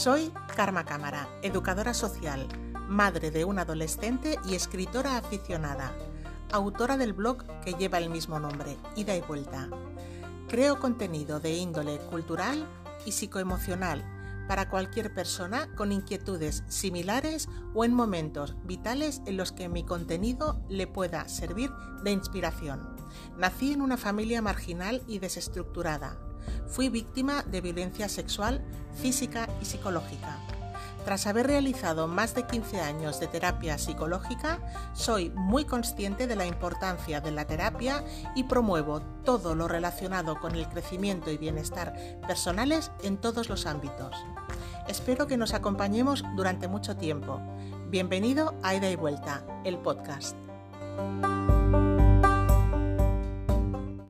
Soy Karma Cámara, educadora social, madre de un adolescente y escritora aficionada, autora del blog que lleva el mismo nombre, Ida y Vuelta. Creo contenido de índole cultural y psicoemocional para cualquier persona con inquietudes similares o en momentos vitales en los que mi contenido le pueda servir de inspiración. Nací en una familia marginal y desestructurada. Fui víctima de violencia sexual, física y psicológica. Tras haber realizado más de 15 años de terapia psicológica, soy muy consciente de la importancia de la terapia y promuevo todo lo relacionado con el crecimiento y bienestar personales en todos los ámbitos. Espero que nos acompañemos durante mucho tiempo. Bienvenido a Ida y Vuelta, el podcast.